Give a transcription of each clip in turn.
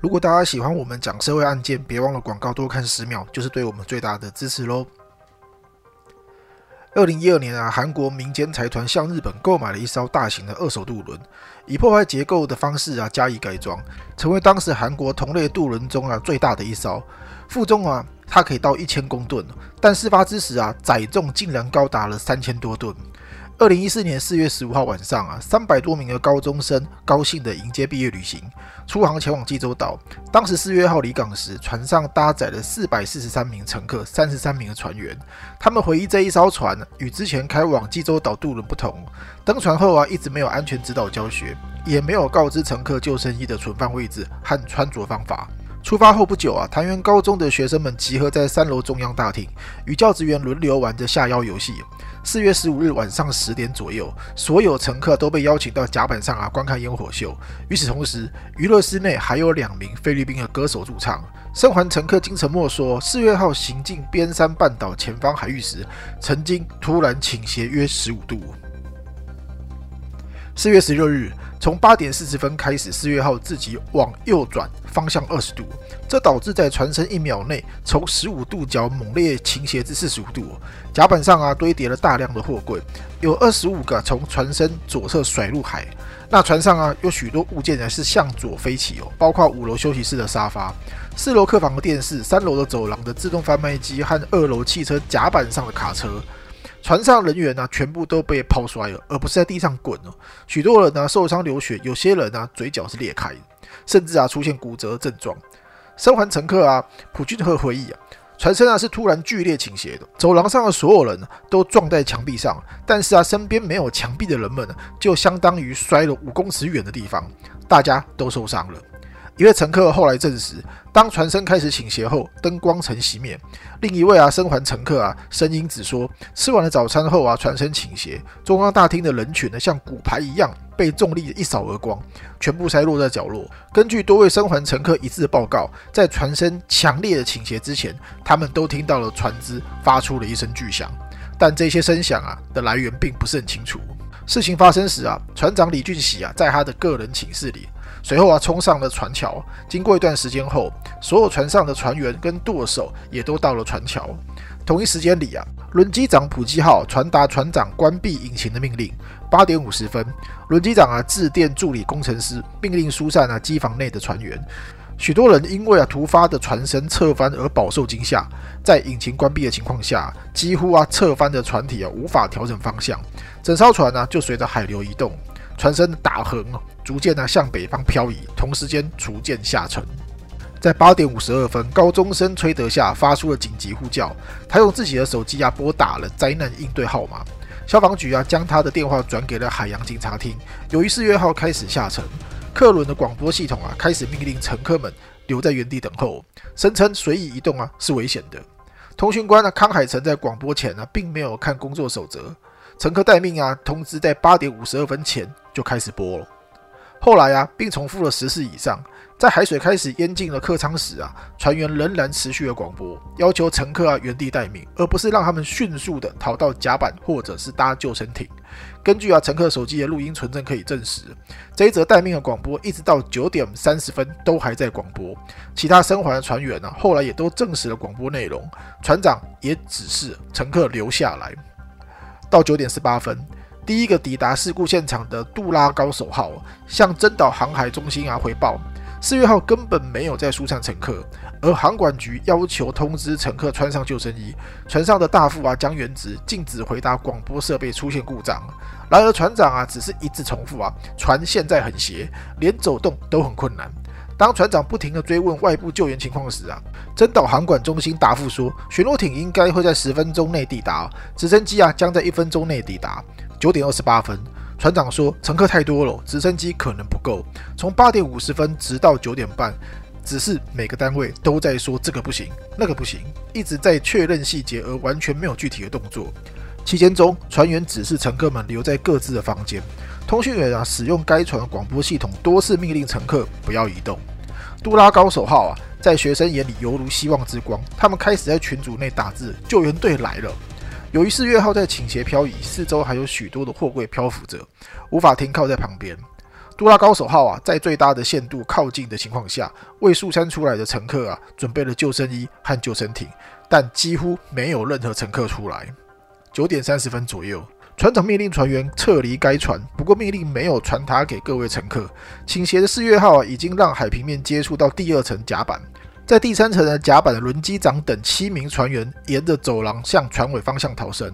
如果大家喜欢我们讲社会案件，别忘了广告多看十秒，就是对我们最大的支持喽。二零一二年啊，韩国民间财团向日本购买了一艘大型的二手渡轮，以破坏结构的方式啊加以改装，成为当时韩国同类渡轮中啊最大的一艘，负重啊它可以到一千公吨，但事发之时啊载重竟然高达了三千多吨。二零一四年四月十五号晚上啊，三百多名的高中生高兴地迎接毕业旅行，出航前往济州岛。当时四月号离港时，船上搭载了四百四十三名乘客，三十三名的船员。他们回忆这一艘船与之前开往济州岛渡轮不同，登船后啊，一直没有安全指导教学，也没有告知乘客救生衣的存放位置和穿着方法。出发后不久啊，潭园高中的学生们集合在三楼中央大厅，与教职员轮流玩着下腰游戏。四月十五日晚上十点左右，所有乘客都被邀请到甲板上啊观看烟火秀。与此同时，娱乐室内还有两名菲律宾的歌手驻唱。生还乘客金承默说，四月号行进边山半岛前方海域时，曾经突然倾斜约十五度。四月十六日。从八点四十分开始，四月号自己往右转方向二十度，这导致在船身一秒内从十五度角猛烈倾斜至四十五度。甲板上啊堆叠了大量的货柜，有二十五个从船身左侧甩入海。那船上啊有许多物件呢是向左飞起哦，包括五楼休息室的沙发、四楼客房的电视、三楼的走廊的自动贩卖机和二楼汽车甲板上的卡车。船上人员呢，全部都被抛摔了，而不是在地上滚哦。许多人呢受伤流血，有些人呢嘴角是裂开，甚至啊出现骨折症状。生还乘客啊，普俊赫回忆啊，船身啊是突然剧烈倾斜的，走廊上的所有人都撞在墙壁上，但是啊身边没有墙壁的人们呢，就相当于摔了五公尺远的地方，大家都受伤了。一位乘客后来证实，当船身开始倾斜后，灯光曾熄灭。另一位啊，生还乘客啊，声音只说，吃完了早餐后啊，船身倾斜，中央大厅的人群呢，像骨牌一样被重力一扫而光，全部塞落在角落。根据多位生还乘客一致的报告，在船身强烈的倾斜之前，他们都听到了船只发出了一声巨响，但这些声响啊的来源并不是很清楚。事情发生时啊，船长李俊喜啊，在他的个人寝室里。随后啊，冲上了船桥。经过一段时间后，所有船上的船员跟舵手也都到了船桥。同一时间里啊，轮机长普基号传达船长关闭引擎的命令。八点五十分，轮机长啊致电助理工程师，命令疏散啊机房内的船员。许多人因为啊突发的船身侧翻而饱受惊吓，在引擎关闭的情况下，几乎啊侧翻的船体啊无法调整方向，整艘船呢就随着海流移动。船身打横逐渐呢向北方漂移，同时间逐渐下沉。在八点五十二分，高中生崔德夏发出了紧急呼叫，他用自己的手机啊拨打了灾难应对号码。消防局啊将他的电话转给了海洋警察厅。由于四月号开始下沉，客轮的广播系统啊开始命令乘客们留在原地等候，声称随意移动啊是危险的。通讯官呢康海成在广播前呢并没有看工作守则。乘客待命啊！通知在八点五十二分前就开始播了。后来啊，并重复了十次以上。在海水开始淹进了客舱时啊，船员仍然持续了广播，要求乘客啊原地待命，而不是让他们迅速的逃到甲板或者是搭救生艇。根据啊乘客手机的录音存证可以证实，这一则待命的广播一直到九点三十分都还在广播。其他生还的船员呢，后来也都证实了广播内容。船长也指示乘客留下来。到九点十八分，第一个抵达事故现场的杜拉高手号向真岛航海中心啊汇报，四月号根本没有在疏散乘客，而航管局要求通知乘客穿上救生衣。船上的大副啊江原直禁止回答广播设备出现故障，然而船长啊只是一直重复啊，船现在很斜，连走动都很困难。当船长不停地追问外部救援情况时啊，真岛航管中心答复说，巡逻艇应该会在十分钟内抵达，直升机啊将在一分钟内抵达。九点二十八分，船长说乘客太多了，直升机可能不够。从八点五十分直到九点半，只是每个单位都在说这个不行，那个不行，一直在确认细节，而完全没有具体的动作。期间中，船员指示乘客们留在各自的房间。通讯员啊，使用该船广播系统，多次命令乘客不要移动。杜拉高手号啊，在学生眼里犹如希望之光。他们开始在群组内打字：“救援队来了。”由于四月号在倾斜漂移，四周还有许多的货柜漂浮着，无法停靠在旁边。杜拉高手号啊，在最大的限度靠近的情况下，为速餐出来的乘客啊准备了救生衣和救生艇，但几乎没有任何乘客出来。九点三十分左右，船长命令船员撤离该船，不过命令没有传达给各位乘客。倾斜的四月号啊，已经让海平面接触到第二层甲板。在第三层的甲板的轮机长等七名船员沿着走廊向船尾方向逃生。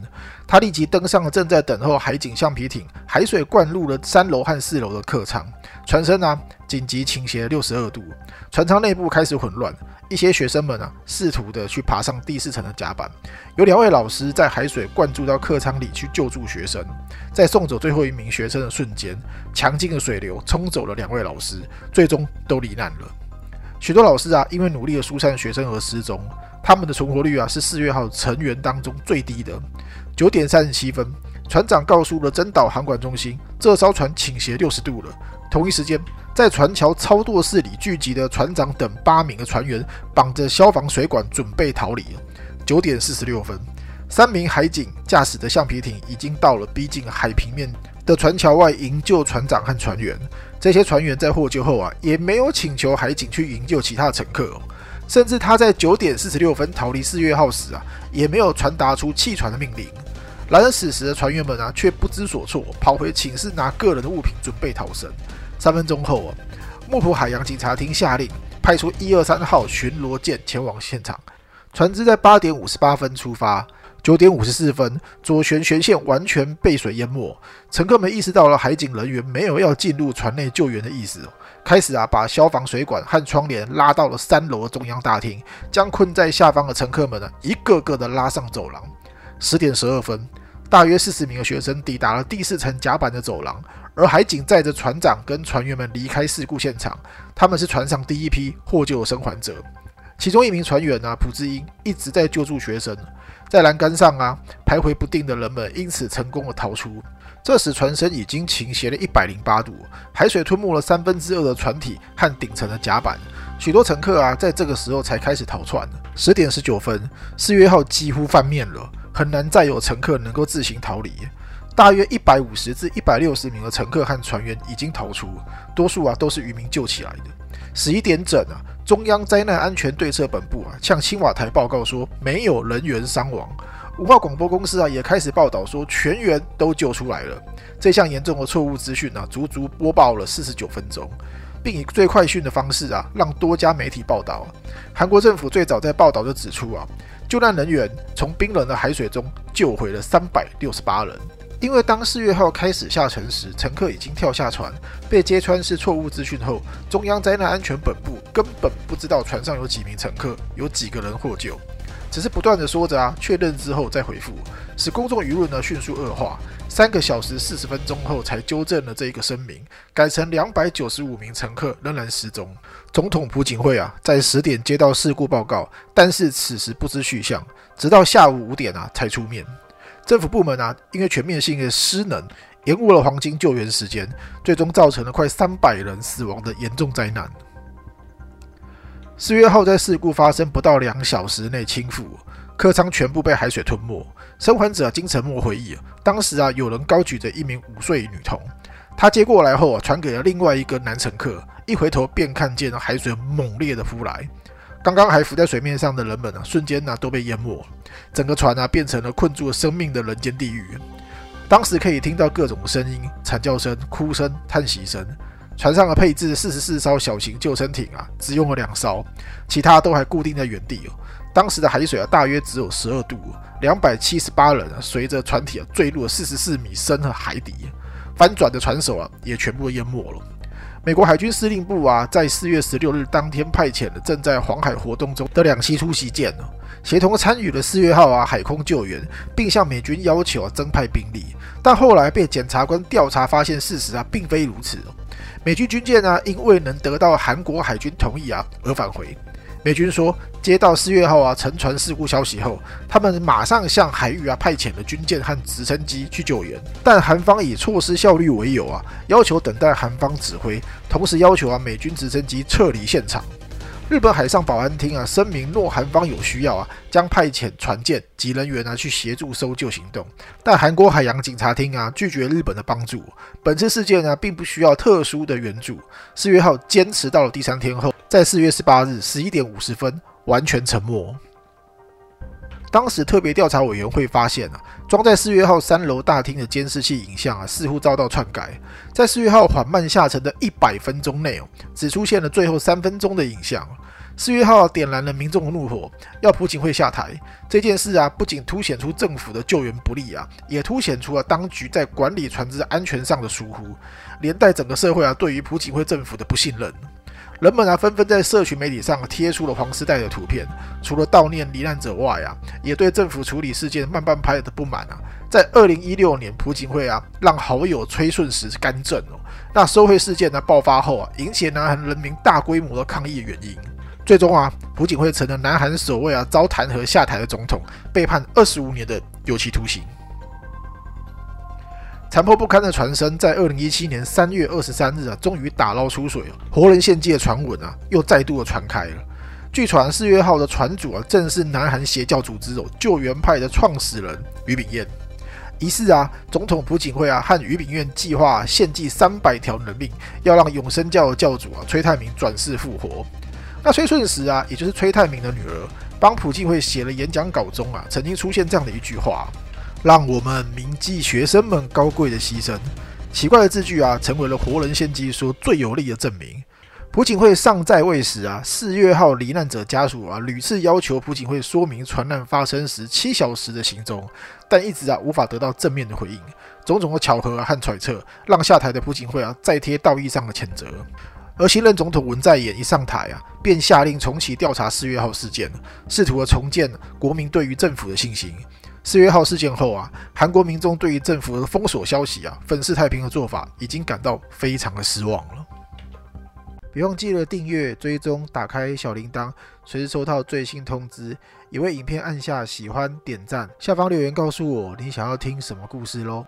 他立即登上了正在等候海警橡皮艇。海水灌入了三楼和四楼的客舱，船身啊紧急倾斜六十二度，船舱内部开始混乱。一些学生们啊试图的去爬上第四层的甲板。有两位老师在海水灌注到客舱里去救助学生。在送走最后一名学生的瞬间，强劲的水流冲走了两位老师，最终都罹难了。许多老师啊，因为努力的疏散学生而失踪，他们的存活率啊是四月号成员当中最低的。九点三十七分，船长告诉了真岛航管中心，这艘船倾斜六十度了。同一时间，在船桥操作室里聚集的船长等八名的船员绑着消防水管准备逃离。九点四十六分，三名海警驾驶的橡皮艇已经到了逼近海平面的船桥外营救船长和船员。这些船员在获救后啊，也没有请求海警去营救其他乘客，甚至他在九点四十六分逃离四月号时啊，也没有传达出弃船的命令。然而此时的船员们啊，却不知所措，跑回寝室拿个人的物品准备逃生。三分钟后啊，木浦海洋警察厅下令派出一二三号巡逻舰前往现场，船只在八点五十八分出发。九点五十四分，左舷舷线完全被水淹没。乘客们意识到了海警人员没有要进入船内救援的意思，开始啊把消防水管和窗帘拉到了三楼的中央大厅，将困在下方的乘客们呢一个个的拉上走廊。十点十二分，大约四十名的学生抵达了第四层甲板的走廊，而海警载着船长跟船员们离开事故现场。他们是船上第一批获救的生还者。其中一名船员啊，朴智英一直在救助学生，在栏杆上啊徘徊不定的人们因此成功的逃出。这时船身已经倾斜了一百零八度，海水吞没了三分之二的船体和顶层的甲板。许多乘客啊在这个时候才开始逃窜。十点十九分，四月号几乎翻面了，很难再有乘客能够自行逃离。大约一百五十至一百六十名的乘客和船员已经逃出，多数啊都是渔民救起来的。十一点整啊。中央灾难安全对策本部啊，向青瓦台报告说没有人员伤亡。五号广播公司啊，也开始报道说全员都救出来了。这项严重的错误资讯呢，足足播报了四十九分钟，并以最快讯的方式啊，让多家媒体报道。韩国政府最早在报道就指出啊，救难人员从冰冷的海水中救回了三百六十八人。因为当四月号开始下沉时，乘客已经跳下船，被揭穿是错误资讯后，中央灾难安全本部根本不知道船上有几名乘客，有几个人获救，只是不断的说着啊，确认之后再回复，使公众舆论呢迅速恶化。三个小时四十分钟后才纠正了这一个声明，改成两百九十五名乘客仍然失踪。总统朴槿惠啊，在十点接到事故报告，但是此时不知去向，直到下午五点啊才出面。政府部门啊，因为全面性的失能，延误了黄金救援时间，最终造成了快三百人死亡的严重灾难。四月号在事故发生不到两小时内倾覆，客舱全部被海水吞没。生还者金承默回忆，当时啊，有人高举着一名五岁女童，他接过来后啊，传给了另外一个男乘客，一回头便看见海水猛烈的扑来。刚刚还浮在水面上的人们呢，瞬间呢都被淹没，整个船啊变成了困住了生命的人间地狱。当时可以听到各种声音、惨叫声、哭声、叹息声。船上的配置四十四艘小型救生艇啊，只用了两艘，其他都还固定在原地哦。当时的海水啊，大约只有十二度，两百七十八人啊，随着船体啊坠入了四十四米深的海底，翻转的船首啊也全部淹没了。美国海军司令部啊，在四月十六日当天派遣了正在黄海活动中的两栖突袭舰协同参与了四月号啊海空救援，并向美军要求增派兵力。但后来被检察官调查发现，事实啊并非如此美军军舰呢，因未能得到韩国海军同意啊而返回。美军说，接到四月号啊沉船事故消息后，他们马上向海域啊派遣了军舰和直升机去救援，但韩方以措施效率为由啊，要求等待韩方指挥，同时要求啊美军直升机撤离现场。日本海上保安厅啊声明，若韩方有需要啊，将派遣船舰及人员啊去协助搜救行动。但韩国海洋警察厅啊拒绝日本的帮助。本次事件呢，并不需要特殊的援助。四月号坚持到了第三天后，在四月十八日十一点五十分完全沉没。当时特别调查委员会发现啊，装在四月号三楼大厅的监视器影像啊，似乎遭到篡改。在四月号缓慢下沉的一百分钟内哦，只出现了最后三分钟的影像。四月号点燃了民众的怒火，要朴槿惠下台。这件事啊，不仅凸显出政府的救援不力啊，也凸显出了当局在管理船只安全上的疏忽，连带整个社会啊对于朴槿惠政府的不信任。人们啊纷纷在社群媒体上贴出了黄丝带的图片，除了悼念罹难者外啊，也对政府处理事件慢半拍的不满啊。在二零一六年，朴槿惠啊让好友崔顺实干政哦，那收贿事件呢爆发后啊，引起南韩人民大规模的抗议原因。最终啊，朴槿惠成了南韩首位啊遭弹劾下台的总统，被判二十五年的有期徒刑。残破不堪的船身，在二零一七年三月二十三日啊，终于打捞出水了。活人献祭的传闻啊，又再度的传开了。据传，四月号的船主啊，正是南韩邪教组织哦救援派的创始人于炳彦。疑似啊，总统朴槿惠啊和于炳彦计划献祭三百条人命，要让永生教的教主啊崔泰明转世复活。那崔顺实啊，也就是崔泰明的女儿，帮朴槿惠写了演讲稿中啊，曾经出现这样的一句话。让我们铭记学生们高贵的牺牲。奇怪的字句啊，成为了活人献祭说最有力的证明。朴槿惠尚在位时啊，四月号罹难者家属啊，屡次要求朴槿惠说明船难发生时七小时的行踪，但一直啊无法得到正面的回应。种种的巧合和揣测，让下台的朴槿惠啊再贴道义上的谴责。而新任总统文在寅一上台啊，便下令重启调查四月号事件，试图的重建国民对于政府的信心。四月号事件后啊，韩国民众对于政府的封锁消息啊、粉饰太平的做法，已经感到非常的失望了。别忘记了订阅、追踪、打开小铃铛，随时收到最新通知。也为影片按下喜欢、点赞，下方留言告诉我你想要听什么故事喽。